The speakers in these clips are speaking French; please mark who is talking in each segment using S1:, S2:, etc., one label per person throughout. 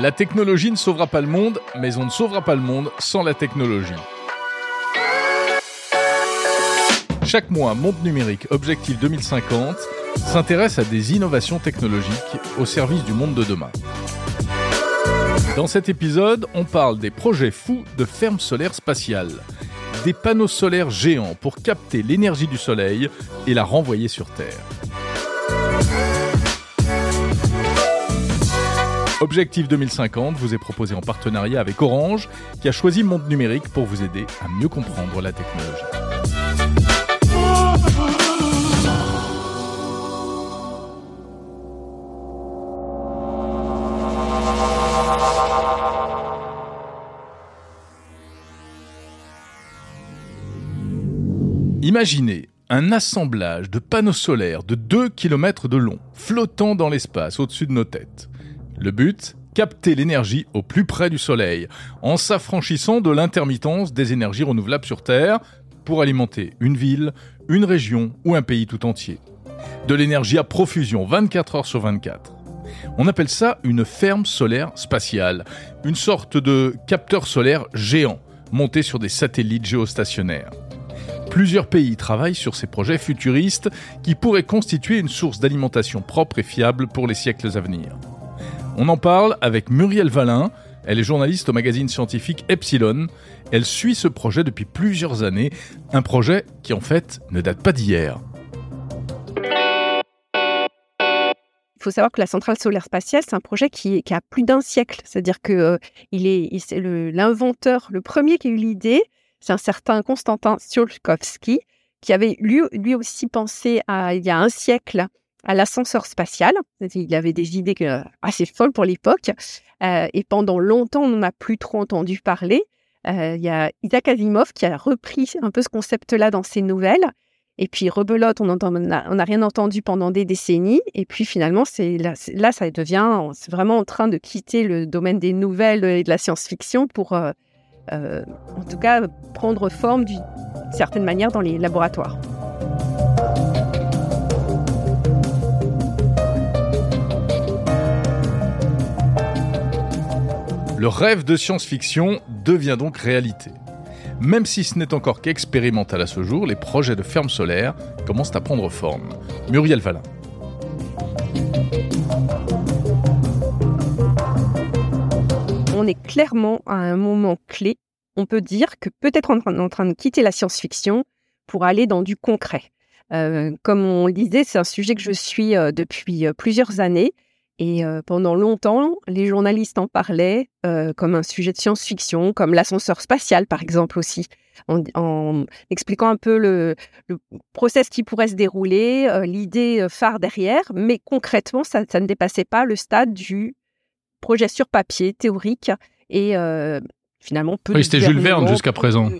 S1: La technologie ne sauvera pas le monde, mais on ne sauvera pas le monde sans la technologie. Chaque mois, Monde Numérique Objectif 2050 s'intéresse à des innovations technologiques au service du monde de demain. Dans cet épisode, on parle des projets fous de fermes solaires spatiales, des panneaux solaires géants pour capter l'énergie du Soleil et la renvoyer sur Terre. Objectif 2050 vous est proposé en partenariat avec Orange, qui a choisi Monde Numérique pour vous aider à mieux comprendre la technologie. Imaginez un assemblage de panneaux solaires de 2 km de long, flottant dans l'espace au-dessus de nos têtes. Le but Capter l'énergie au plus près du Soleil, en s'affranchissant de l'intermittence des énergies renouvelables sur Terre, pour alimenter une ville, une région ou un pays tout entier. De l'énergie à profusion 24 heures sur 24. On appelle ça une ferme solaire spatiale, une sorte de capteur solaire géant, monté sur des satellites géostationnaires. Plusieurs pays travaillent sur ces projets futuristes qui pourraient constituer une source d'alimentation propre et fiable pour les siècles à venir. On en parle avec Muriel Valin. Elle est journaliste au magazine scientifique Epsilon. Elle suit ce projet depuis plusieurs années, un projet qui en fait ne date pas d'hier.
S2: Il faut savoir que la centrale solaire spatiale, c'est un projet qui, a plus d'un siècle. C'est-à-dire que euh, c'est l'inventeur, le, premier qui a eu l'idée, c'est un certain Konstantin Tsiolkovsky, qui avait lui, aussi pensé il y a un siècle à l'ascenseur spatial. Il avait des idées assez folles pour l'époque. Euh, et pendant longtemps, on n'en a plus trop entendu parler. Euh, il y a Isaac Asimov qui a repris un peu ce concept-là dans ses nouvelles. Et puis rebelote, on n'a rien entendu pendant des décennies. Et puis finalement, là, ça devient, c'est vraiment en train de quitter le domaine des nouvelles et de la science-fiction pour, euh, en tout cas, prendre forme d'une certaine manière dans les laboratoires.
S1: Le rêve de science-fiction devient donc réalité. Même si ce n'est encore qu'expérimental à ce jour, les projets de fermes solaires commencent à prendre forme. Muriel Valin.
S2: On est clairement à un moment clé. On peut dire que peut-être en, en train de quitter la science-fiction pour aller dans du concret. Euh, comme on le disait, c'est un sujet que je suis euh, depuis euh, plusieurs années et pendant longtemps, les journalistes en parlaient comme un sujet de science-fiction, comme l'ascenseur spatial, par exemple, aussi, en, expliquant un peu le, process qui pourrait se dérouler, l'idée phare derrière. Mais concrètement, ça, ne dépassait pas le stade du projet sur papier, théorique, et finalement peu
S1: oui, c'était Jules Verne jusqu'à présent.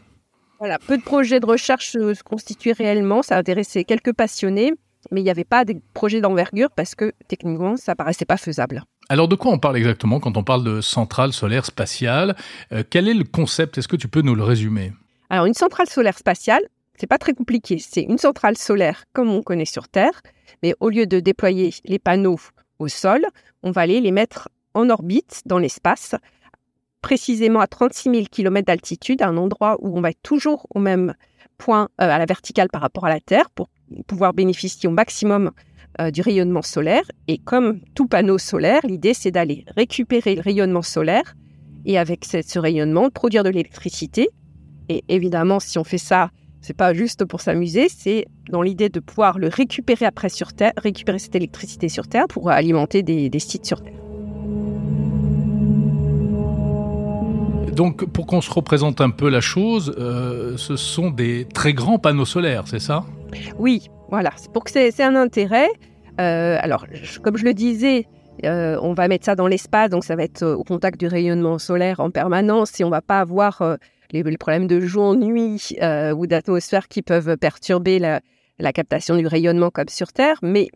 S2: voilà, peu de projets de recherche se constituaient réellement. Ça intéressait quelques passionnés mais il n'y avait pas de projet d'envergure parce que techniquement, ça paraissait pas faisable.
S1: Alors de quoi on parle exactement quand on parle de centrale solaire spatiale? Euh, Quel est le concept? Est-ce que tu peux nous le résumer?
S2: Alors une centrale solaire spatiale, c'est pas très compliqué. C'est une centrale solaire comme on connaît sur Terre, mais au lieu de déployer les panneaux au sol, on va aller les mettre en orbite dans l'espace, précisément à 36 000 km d'altitude, à un endroit où on va être toujours au même point euh, à la verticale par rapport à la Terre pour pouvoir bénéficier au maximum euh, du rayonnement solaire. Et comme tout panneau solaire, l'idée c'est d'aller récupérer le rayonnement solaire et avec ce, rayonnement produire de l'électricité. Et évidemment, si on fait ça, c'est pas juste pour s'amuser, c'est dans l'idée de pouvoir le récupérer après sur Terre, récupérer cette électricité sur Terre pour alimenter des, sites sur Terre.
S1: Donc, pour qu'on se représente un peu la chose, euh, ce sont des très grands panneaux solaires, c'est ça?
S2: Oui, voilà. Pour que c'est un intérêt. Euh, alors, comme je le disais, euh, on va mettre ça dans l'espace, donc ça va être euh, au contact du rayonnement solaire en permanence et on va pas avoir les, problèmes de jour-nuit ou d'atmosphère qui peuvent perturber la, captation du rayonnement comme sur Terre. Mais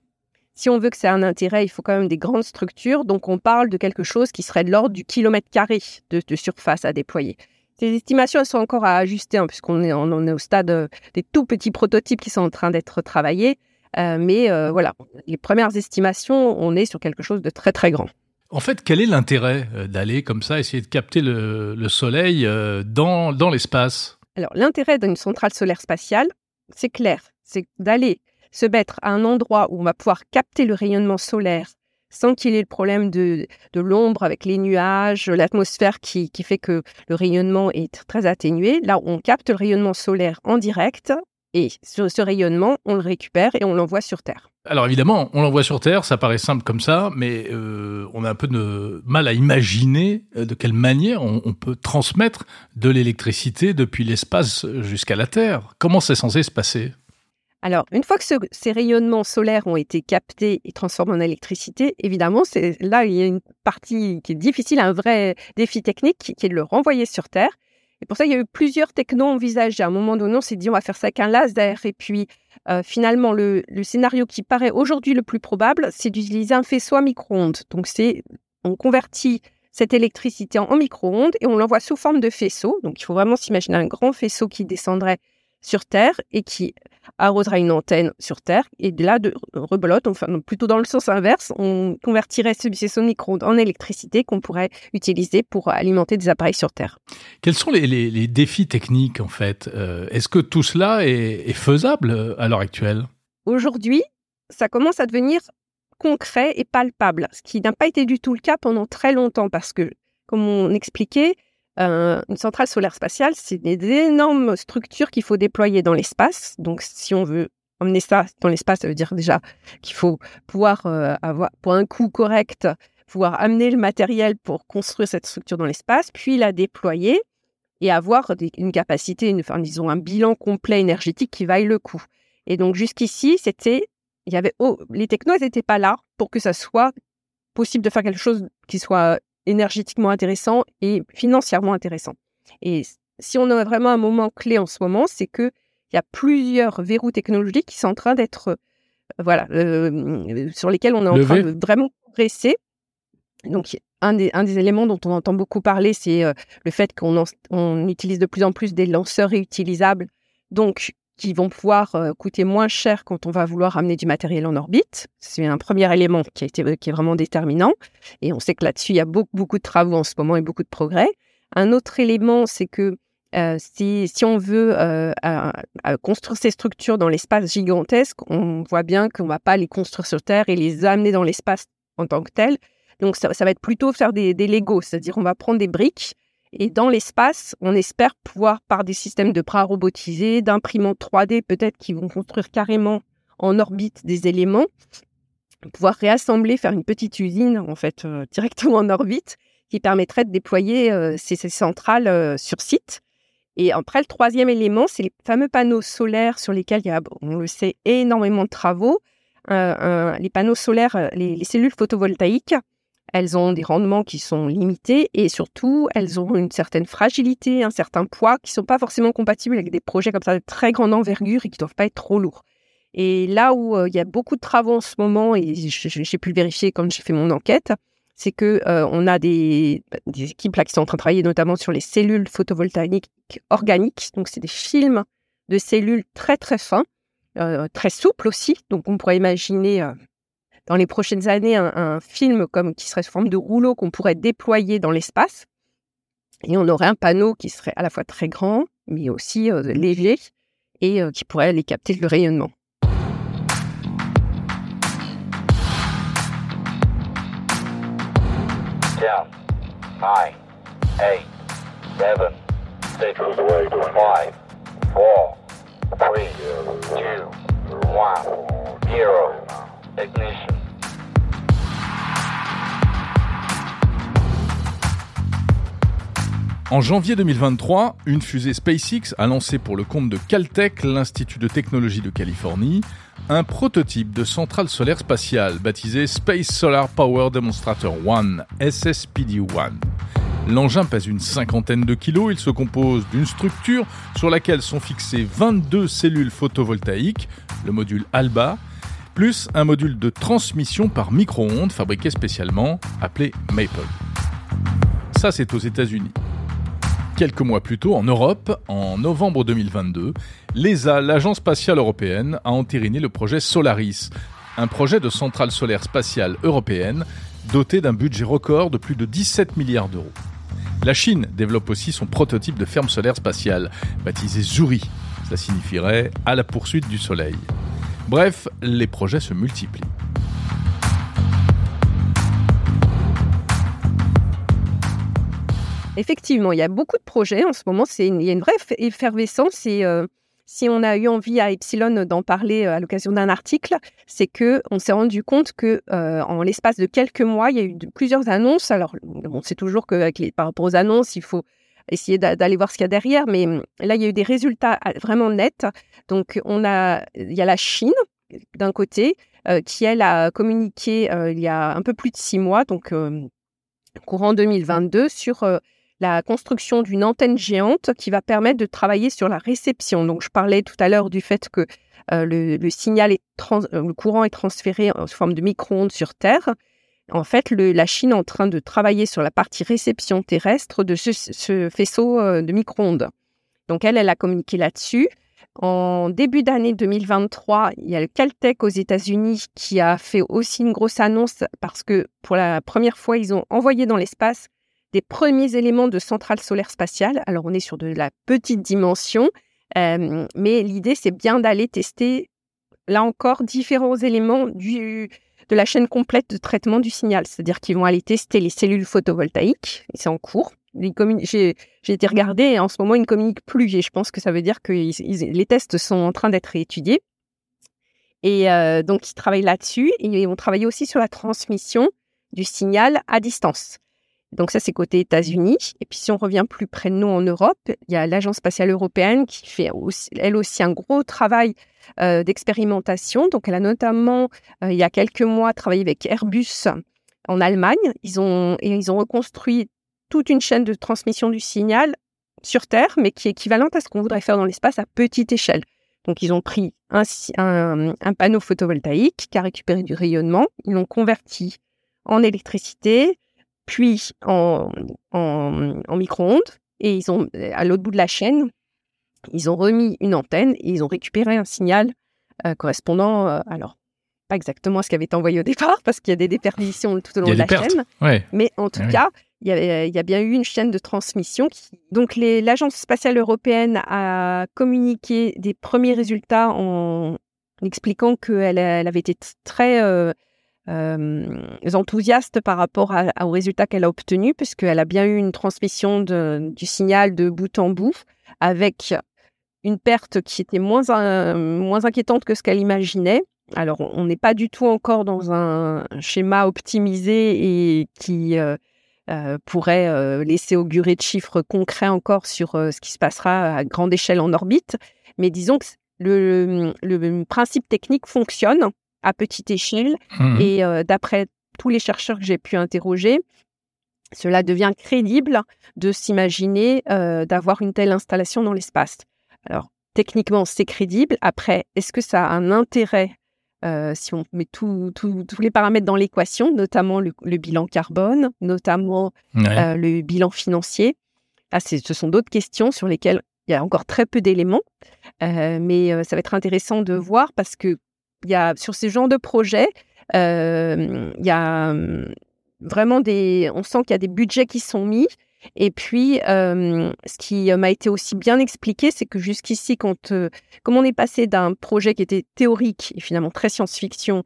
S2: si on veut que c'est un intérêt, il faut quand même des grandes structures. Donc on parle de quelque chose qui serait de l'ordre du kilomètre carré de surface à déployer. Ces estimations sont encore à ajuster, hein, puisqu'on est, on est au stade euh, des tout petits prototypes qui sont en train d'être travaillés. Euh, mais euh, voilà, les premières estimations, on est sur quelque chose de très très grand.
S1: En fait, quel est l'intérêt d'aller comme ça, essayer de capter le, soleil euh, dans, dans l'espace?
S2: Alors, l'intérêt d'une centrale solaire spatiale, c'est clair, c'est d'aller se mettre à un endroit où on va pouvoir capter le rayonnement solaire sans qu'il ait le problème de, de l'ombre avec les nuages, l'atmosphère qui, qui, fait que le rayonnement est très atténué. Là, on capte le rayonnement solaire en direct et ce, ce rayonnement, on le récupère et on l'envoie sur Terre.
S1: Alors évidemment, on l'envoie sur Terre, ça paraît simple comme ça, mais euh, on a un peu de mal à imaginer euh, de quelle manière on, on peut transmettre de l'électricité depuis l'espace jusqu'à la Terre. Comment c'est censé se passer?
S2: Alors, une fois que ces rayonnements solaires ont été captés et transformés en électricité, évidemment, c'est là il y a une partie qui est difficile, un vrai défi technique qui, est de le renvoyer sur Terre. Et pour ça, il y a eu plusieurs technos envisagés. À un moment donné, on s'est dit on va faire ça avec un laser. Et puis, euh, finalement, le, scénario qui paraît aujourd'hui le plus probable, c'est d'utiliser un faisceau à micro-ondes. Donc, on convertit cette électricité en micro-ondes et on l'envoie sous forme de faisceau. Donc, il faut vraiment s'imaginer un grand faisceau qui descendrait sur Terre et qui arrosera une antenne sur Terre. Et de là, de rebelote, enfin plutôt dans le sens inverse, on convertirait ce faisceau micro-ondes en électricité qu'on pourrait utiliser pour alimenter des appareils sur Terre.
S1: Quels sont les, défis techniques en fait euh, Est-ce que tout cela est, faisable euh, à l'heure actuelle?
S2: Aujourd'hui, ça commence à devenir concret et palpable, ce qui n'a pas été du tout le cas pendant très longtemps parce que, comme on expliquait, une centrale solaire spatiale, c'est des énormes structures qu'il faut déployer dans l'espace. Donc, si on veut emmener ça dans l'espace, ça veut dire déjà qu'il faut pouvoir euh, avoir, pour un coût correct, pouvoir amener le matériel pour construire cette structure dans l'espace, puis la déployer et avoir une capacité, une, disons, un bilan complet énergétique qui vaille le coup. Et donc, jusqu'ici, c'était, il y avait, oh, les technos n'étaient pas là pour que ça soit possible de faire quelque chose qui soit énergétiquement intéressant et financièrement intéressant. Et si on a vraiment un moment clé en ce moment, c'est que il y a plusieurs verrous technologiques qui sont en train d'être, euh, voilà, euh, sur lesquels on est en train de vraiment progresser. Donc, un des, un des éléments dont on entend beaucoup parler, c'est euh, le fait qu'on on utilise de plus en plus des lanceurs réutilisables. Donc, qui vont pouvoir euh, coûter moins cher quand on va vouloir amener du matériel en orbite. C'est un premier élément qui, a été, qui est vraiment déterminant. Et on sait que là-dessus, il y a beaucoup, beaucoup de travaux en ce moment et beaucoup de progrès. Un autre élément, c'est que euh, si, on veut euh, construire ces structures dans l'espace gigantesque, on voit bien qu'on ne va pas les construire sur Terre et les amener dans l'espace en tant que tel. Donc ça, ça va être plutôt faire des, des Legos, c'est-à-dire on va prendre des briques et dans l'espace, on espère pouvoir, par des systèmes de bras robotisés, d'imprimantes 3D peut-être qui vont construire carrément en orbite des éléments, pouvoir réassembler, faire une petite usine en fait euh, directement en orbite qui permettrait de déployer euh, ces, centrales euh, sur site. Et après, le troisième élément, c'est les fameux panneaux solaires sur lesquels il y a, on le sait, énormément de travaux. les panneaux solaires, les cellules photovoltaïques elles ont des rendements qui sont limités et surtout, elles ont une certaine fragilité, un certain poids qui ne sont pas forcément compatibles avec des projets comme ça de très grande envergure et qui ne doivent pas être trop lourds. Et là où euh, il y a beaucoup de travaux en ce moment, et j'ai pu le vérifier quand j'ai fait mon enquête, c'est que euh, on a des, des, équipes qui sont en train de travailler notamment sur les cellules photovoltaïques organiques. Donc, c'est des films de cellules très très fins, euh, très souples aussi. Donc, on pourrait imaginer dans les prochaines années un, film comme qui serait sous forme de rouleau qu'on pourrait déployer dans l'espace. Et on aurait un panneau qui serait à la fois très grand, mais aussi euh, léger et euh, qui pourrait aller capter le rayonnement.
S1: En janvier 2023, une fusée SpaceX a lancé pour le compte de Caltech, l'Institut de technologie de Californie, un prototype de centrale solaire spatiale baptisé Space Solar Power Demonstrator 1, SSPD-1. L'engin pèse une cinquantaine de kilos, il se compose d'une structure sur laquelle sont fixées 22 cellules photovoltaïques, le module ALBA, plus un module de transmission par micro-ondes fabriqué spécialement, appelé Maple. Ça, c'est aux États-Unis. Quelques mois plus tôt, en Europe, en novembre 2022, l'ESA, l'Agence spatiale européenne, a entériné le projet Solaris, un projet de centrale solaire spatiale européenne doté d'un budget record de plus de 17 milliards d'euros. La Chine développe aussi son prototype de ferme solaire spatiale, baptisé Zuri. Ça signifierait à la poursuite du Soleil. Bref, les projets se multiplient.
S2: Effectivement, il y a beaucoup de projets en ce moment. C'est il y a une vraie effervescence et euh, si on a eu envie à Epsilon d'en parler euh, à l'occasion d'un article, c'est que on s'est rendu compte que euh, en l'espace de quelques mois, il y a eu plusieurs annonces. Alors, on sait toujours que les, par rapport aux annonces, il faut essayer d'aller voir ce qu'il y a derrière, mais là, il y a eu des résultats euh, vraiment nets. Donc, il y a la Chine d'un côté qui elle a communiqué il y a un peu plus de six mois, donc courant 2022, sur la construction d'une antenne géante qui va permettre de travailler sur la réception. Donc, je parlais tout à l'heure du fait que euh, le, signal est euh, le courant est transféré en forme de micro-ondes sur Terre. En fait, la Chine est en train de travailler sur la partie réception terrestre de ce, faisceau euh, de micro-ondes. Donc, elle, elle a communiqué là-dessus. En début d'année 2023, il y a le Caltech aux États-Unis qui a fait aussi une grosse annonce parce que pour la première fois, ils ont envoyé dans l'espace des premiers éléments de centrale solaire spatiale. Alors, on est sur de la petite dimension, mais l'idée, c'est bien d'aller tester, là encore, différents éléments du, de la chaîne complète de traitement du signal. C'est-à-dire qu'ils vont aller tester les cellules photovoltaïques, c'est en cours. J'ai été regarder et en ce moment, ils ne communiquent plus, et je pense que ça veut dire que les tests sont en train d'être étudiés. Et euh, donc, ils travaillent là-dessus, et ils vont travailler aussi sur la transmission du signal à distance. Donc ça, c'est côté États-Unis. Et puis si on revient plus près de nous en Europe, il y a l'Agence spatiale européenne qui fait elle aussi un gros travail euh, d'expérimentation. Donc elle a notamment, euh, il y a quelques mois, travaillé avec Airbus en Allemagne. Ils ont, et ils ont reconstruit toute une chaîne de transmission du signal sur Terre, mais qui est équivalente à ce qu'on voudrait faire dans l'espace à petite échelle. Donc ils ont pris un, un panneau photovoltaïque qui a récupéré du rayonnement, ils l'ont converti en électricité, puis en, en, micro-ondes. Et ils ont, à l'autre bout de la chaîne, ils ont remis une antenne et ils ont récupéré un signal euh, correspondant, euh, alors, pas exactement à ce qui avait été envoyé au départ, parce qu'il y a des déperditions tout au long de la chaîne. Mais en tout cas, il y, y, a, bien eu une chaîne de transmission. Qui... Donc, l'Agence spatiale européenne a communiqué des premiers résultats en expliquant qu'elle elle avait été très euh, enthousiaste par rapport aux résultats qu'elle a obtenus, puisqu'elle a bien eu une transmission du signal de bout en bout, avec une perte qui était moins, moins inquiétante que ce qu'elle imaginait. Alors, on n'est pas du tout encore dans un schéma optimisé et qui euh, euh, pourrait laisser augurer de chiffres concrets encore sur ce qui se passera à grande échelle en orbite. Mais disons que le principe technique fonctionne à petite échelle. Mmh. Et euh, d'après tous les chercheurs que j'ai pu interroger, cela devient crédible de s'imaginer euh, d'avoir une telle installation dans l'espace. Alors, techniquement, c'est crédible. Après, est-ce que ça a un intérêt euh, si on met tous les paramètres dans l'équation, notamment le, bilan carbone, notamment le bilan financier? Ah, Ce sont d'autres questions sur lesquelles il y a encore très peu d'éléments, mais ça va être intéressant de voir parce que y a, sur ces genres de projets, euh, il y a hum, vraiment des. On sent qu'il y a des budgets qui sont mis. Et puis, euh, ce qui m'a été aussi bien expliqué, c'est que jusqu'ici, quand, euh, comme on est passé d'un projet qui était théorique et finalement très science-fiction,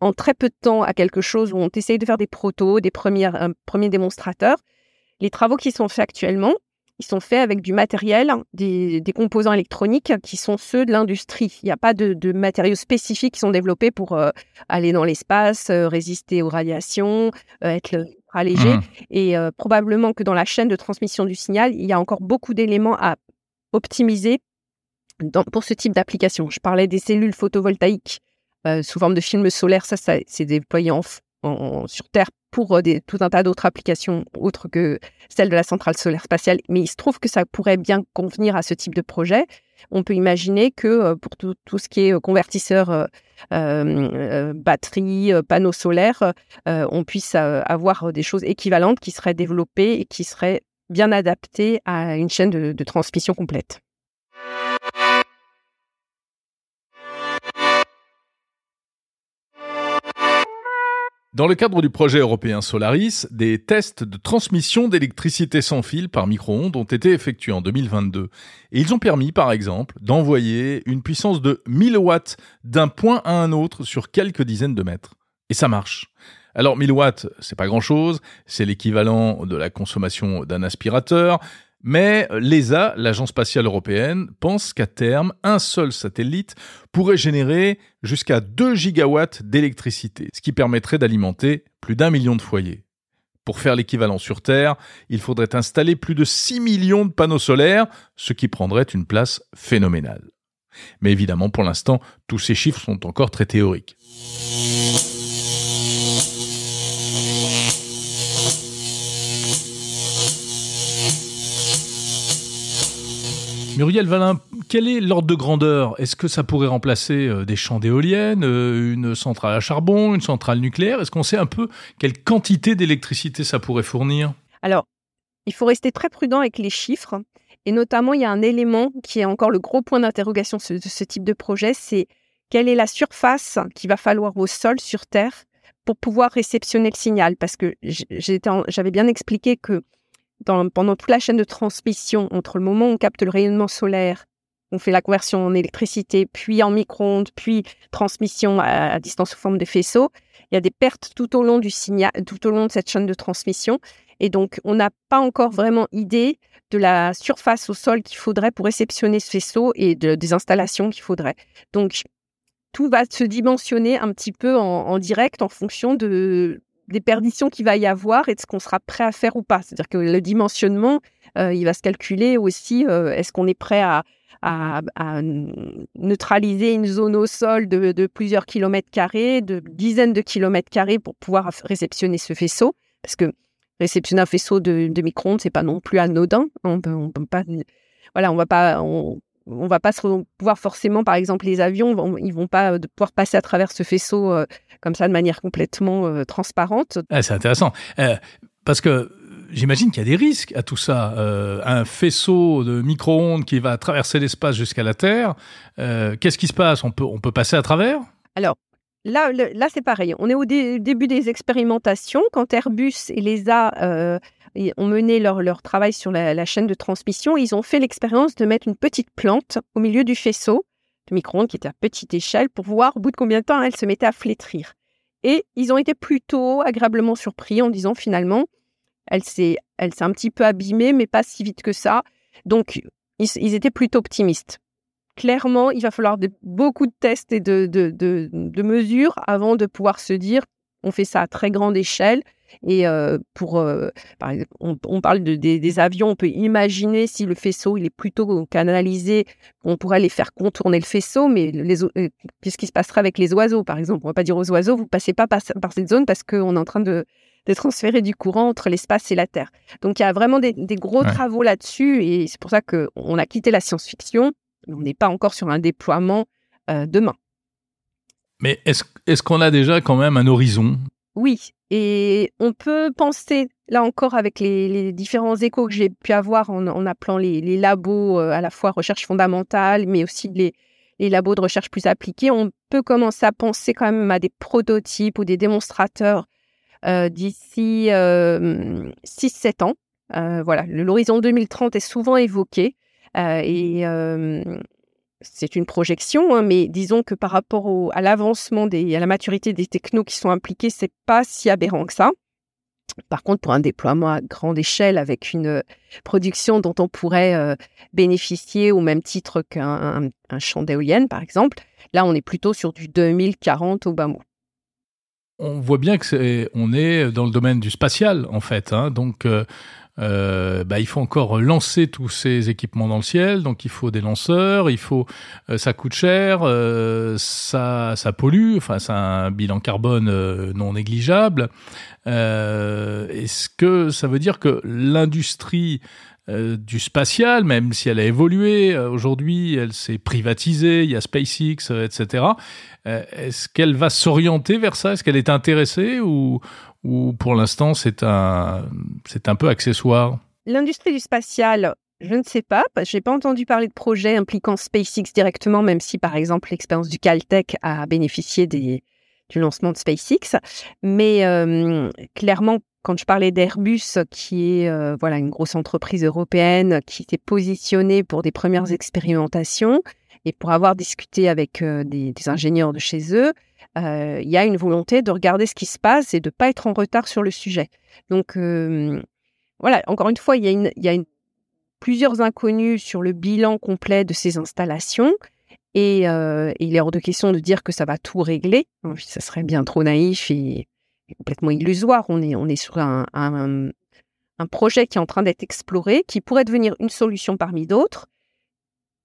S2: en très peu de temps à quelque chose où on essaye de faire des protos, des premiers démonstrateurs, les travaux qui sont faits actuellement, ils sont faits avec du matériel, des, composants électroniques qui sont ceux de l'industrie. Il n'y a pas de, matériaux spécifiques qui sont développés pour euh, aller dans l'espace, euh, résister aux radiations, euh, être allégé. Mmh. Et probablement que dans la chaîne de transmission du signal, il y a encore beaucoup d'éléments à optimiser pour ce type d'application. Je parlais des cellules photovoltaïques sous forme de films solaires. Ça, ça c'est déployé en, sur Terre pour euh, tout un tas d'autres applications autres que celle de la centrale solaire spatiale. Mais il se trouve que ça pourrait bien convenir à ce type de projet. On peut imaginer que euh, pour tout, tout ce qui est euh, convertisseur euh, batterie, panneaux solaires, on puisse avoir des choses équivalentes qui seraient développées et qui seraient bien adaptées à une chaîne de transmission complète.
S1: Dans le cadre du projet européen Solaris, des tests de transmission d'électricité sans fil par micro-ondes ont été effectués en 2022. Et ils ont permis, par exemple, d'envoyer une puissance de 1000 watts d'un point à un autre sur quelques dizaines de mètres. Et ça marche. Alors 1000 watts, c'est pas grand chose, c'est l'équivalent de la consommation d'un aspirateur, mais l'ESA, l'Agence spatiale européenne, pense qu'à terme, un seul satellite pourrait générer jusqu'à 2 gigawatts d'électricité, ce qui permettrait d'alimenter plus d'un million de foyers. Pour faire l'équivalent sur Terre, il faudrait installer plus de 6 millions de panneaux solaires, ce qui prendrait une place phénoménale. Mais évidemment, pour l'instant, tous ces chiffres sont encore très théoriques. Muriel Valin, quel est l'ordre de grandeur? Est-ce que ça pourrait remplacer euh, des champs d'éoliennes, euh, une centrale à charbon, une centrale nucléaire? Est-ce qu'on sait un peu quelle quantité d'électricité ça pourrait fournir?
S2: Alors, il faut rester très prudent avec les chiffres. Et notamment, il y a un élément qui est encore le gros point d'interrogation de ce type de projet, c'est quelle est la surface qu'il va falloir au sol, sur Terre, pour pouvoir réceptionner le signal? Parce que j'avais bien expliqué que pendant toute la chaîne de transmission, entre le moment où on capte le rayonnement solaire, on fait la conversion en électricité, puis en micro-ondes, puis transmission à, distance sous forme de faisceau, il y a des pertes tout au long du signal, tout au long de cette chaîne de transmission. Et donc, on n'a pas encore vraiment idée de la surface au sol qu'il faudrait pour réceptionner ce faisceau et des installations qu'il faudrait. Donc, tout va se dimensionner un petit peu en direct en fonction de, des perditions qu'il va y avoir et de ce qu'on sera prêt à faire ou pas. C'est-à-dire que le dimensionnement, euh, il va se calculer aussi, euh, est-ce qu'on est prêt à, neutraliser une zone au sol de, plusieurs kilomètres carrés, de dizaines de kilomètres carrés pour pouvoir réceptionner ce faisceau? Parce que réceptionner un faisceau de, de micro-ondes, c'est pas non plus anodin. On peut, pas, voilà, on va pas, va pas pouvoir forcément, par exemple, les avions, ils vont pas euh, pouvoir passer à travers ce faisceau euh, comme ça de manière complètement euh, transparente.
S1: Ah, c'est intéressant. parce que j'imagine qu'il y a des risques à tout ça. un faisceau de micro-ondes qui va traverser l'espace jusqu'à la Terre, qu'est-ce qui se passe? On peut, on peut passer à travers?
S2: Alors, Là, là c'est pareil. On est au début des expérimentations. Quand Airbus et l'ESA ont mené leur, travail sur la, chaîne de transmission. Ils ont fait l'expérience de mettre une petite plante au milieu du faisceau de micro-ondes qui était à petite échelle pour voir au bout de combien de temps elle se mettait à flétrir. Et ils ont été plutôt agréablement surpris en disant finalement, elle s'est un petit peu abîmée, mais pas si vite que ça. Donc, ils, étaient plutôt optimistes. Clairement, il va falloir beaucoup de tests et de, de mesures avant de pouvoir se dire, on fait ça à très grande échelle et pour, par exemple, on, parle de, des, avions, on peut imaginer si le faisceau il est plutôt canalisé, on pourrait les faire contourner le faisceau, mais qu'est-ce qui se passerait avec les oiseaux, par exemple? On va pas dire aux oiseaux, vous passez pas par, cette zone parce qu'on est en train de, de, transférer du courant entre l'espace et la Terre. Donc il y a vraiment des, gros travaux là-dessus, et c'est pour ça qu'on a quitté la science-fiction. On n'est pas encore sur un déploiement demain.
S1: Mais est-ce qu'on a déjà quand même un horizon?
S2: Oui, et on peut penser, là encore, avec les, différents échos que j'ai pu avoir en, appelant les, labos euh, à la fois recherche fondamentale, mais aussi les, labos de recherche plus appliqués, on peut commencer à penser quand même à des prototypes ou des démonstrateurs euh, d'ici 6-7 euh, ans. voilà, l'horizon 2030 est souvent évoqué. Et c'est une projection, hein, mais disons que par rapport à l'avancement et à la maturité des technos qui sont impliqués, c'est pas si aberrant que ça. Par contre, pour un déploiement à grande échelle avec une euh, production dont on pourrait euh, bénéficier au même titre qu'un champ d'éolienne, par exemple, là, on est plutôt sur du 2040 au bas mot.
S1: On voit bien que c'est, on est dans le domaine du spatial, en fait. Hein, donc, euh, euh, bah, il faut encore lancer tous ces équipements dans le ciel, donc il faut des lanceurs, il faut, euh, ça coûte cher, euh, ça, ça pollue, enfin, c'est un bilan carbone euh, non négligeable. Est-ce que ça veut dire que l'industrie du spatial, même si elle a évolué, aujourd'hui elle s'est privatisée, il y a SpaceX, etc. Est-ce qu'elle va s'orienter vers ça? Est-ce qu'elle est intéressée ou, ou pour l'instant c'est un, un peu accessoire?
S2: L'industrie du spatial, je ne sais pas, je n'ai pas entendu parler de projets impliquant SpaceX directement, même si par exemple l'expérience du Caltech a bénéficié des, du lancement de SpaceX. Mais clairement, quand je parlais d'Airbus, qui est voilà une grosse entreprise européenne qui s'est positionnée pour des premières expérimentations et pour avoir discuté avec des, ingénieurs de chez eux, il y a une volonté de regarder ce qui se passe et de ne pas être en retard sur le sujet. Donc voilà, encore une fois, il y a, plusieurs inconnus sur le bilan complet de ces installations. Et, il est hors de question de dire que ça va tout régler. Ça serait bien trop naïf et, complètement illusoire. On est, on est sur un, un, projet qui est en train d'être exploré, qui pourrait devenir une solution parmi d'autres.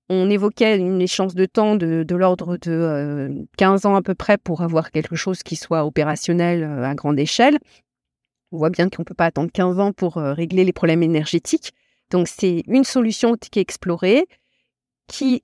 S2: On évoquait une échéance de temps de, de l'ordre de 15 ans à peu près pour avoir quelque chose qui soit opérationnel à grande échelle. On voit bien qu'on ne peut pas attendre 15 ans pour régler les problèmes énergétiques. Donc c'est une solution qui est explorée, qui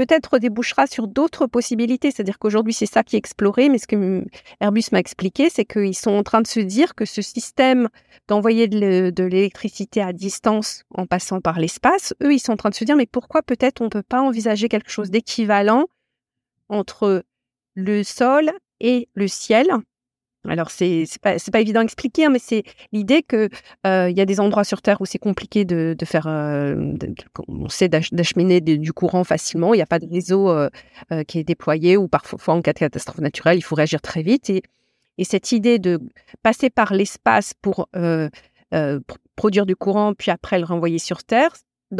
S2: peut-être débouchera sur d'autres possibilités. C'est-à-dire qu'aujourd'hui, c'est ça qui est exploré, mais ce que Airbus m'a expliqué, c'est qu'ils sont en train de se dire que ce système d'envoyer de l'électricité à distance en passant par l'espace, eux, ils sont en train de se dire, mais pourquoi peut-être on ne peut pas envisager quelque chose d'équivalent entre le sol et le ciel? Alors, c'est pas, pas évident à expliquer, hein, mais c'est l'idée qu'il euh, y a des endroits sur Terre où c'est compliqué de, de faire, euh, on sait d'acheminer du courant facilement. Il n'y a pas de réseau euh, qui est déployé ou parfois en cas de catastrophe naturelle, il faut réagir très vite. Et, et cette idée de passer par l'espace pour produire du courant, puis après le renvoyer sur Terre,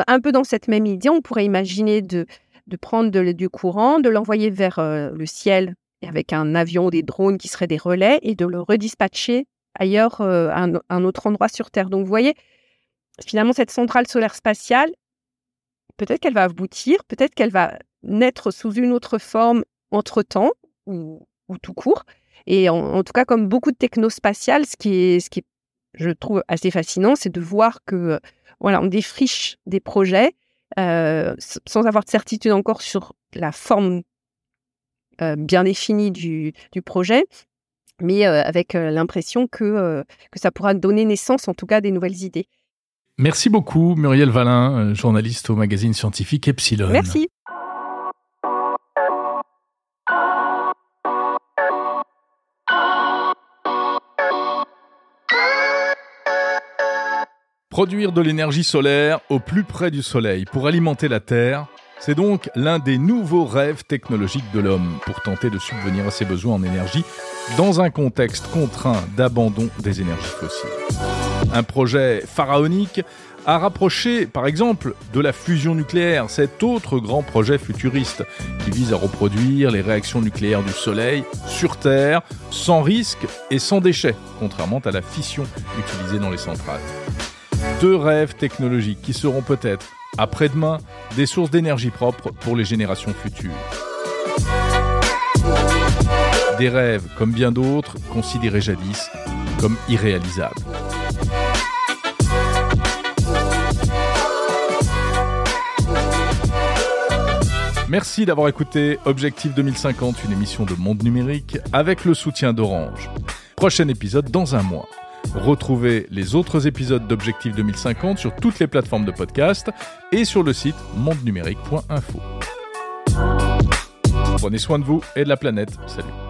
S2: un peu dans cette même idée, on pourrait imaginer de, de prendre du courant, de l'envoyer vers le ciel avec un avion ou des drones qui seraient des relais et de le redispatcher ailleurs euh, à un, autre endroit sur Terre. Donc vous voyez, finalement, cette centrale solaire spatiale, peut-être qu'elle va aboutir, peut-être qu'elle va naître sous une autre forme entre-temps ou, tout court. Et en, tout cas, comme beaucoup de technospatiales, ce qui est, ce qui est, je trouve assez fascinant, c'est de voir que voilà, on défriche des projets euh, sans avoir de certitude encore sur la forme euh, bien définie du, projet, mais euh, avec euh, l'impression que, que ça pourra donner naissance en tout cas des nouvelles idées.
S1: Merci beaucoup Muriel Valin, journaliste au magazine scientifique Epsilon.
S2: Merci.
S1: Produire de l'énergie solaire au plus près du Soleil pour alimenter la Terre, c'est donc l'un des nouveaux rêves technologiques de l'homme pour tenter de subvenir à ses besoins en énergie dans un contexte contraint d'abandon des énergies fossiles. Un projet pharaonique a rapproché, par exemple, de la fusion nucléaire, cet autre grand projet futuriste qui vise à reproduire les réactions nucléaires du Soleil sur Terre sans risque et sans déchets, contrairement à la fission utilisée dans les centrales. Deux rêves technologiques qui seront peut-être après-demain, des sources d'énergie propres pour les générations futures. Des rêves, comme bien d'autres, considérés jadis comme irréalisables. Merci d'avoir écouté Objectif 2050, une émission de Monde Numérique avec le soutien d'Orange. Prochain épisode dans un mois. Retrouvez les autres épisodes d'Objectif 2050 sur toutes les plateformes de podcast et sur le site mondenumérique.info. Prenez soin de vous et de la planète. Salut.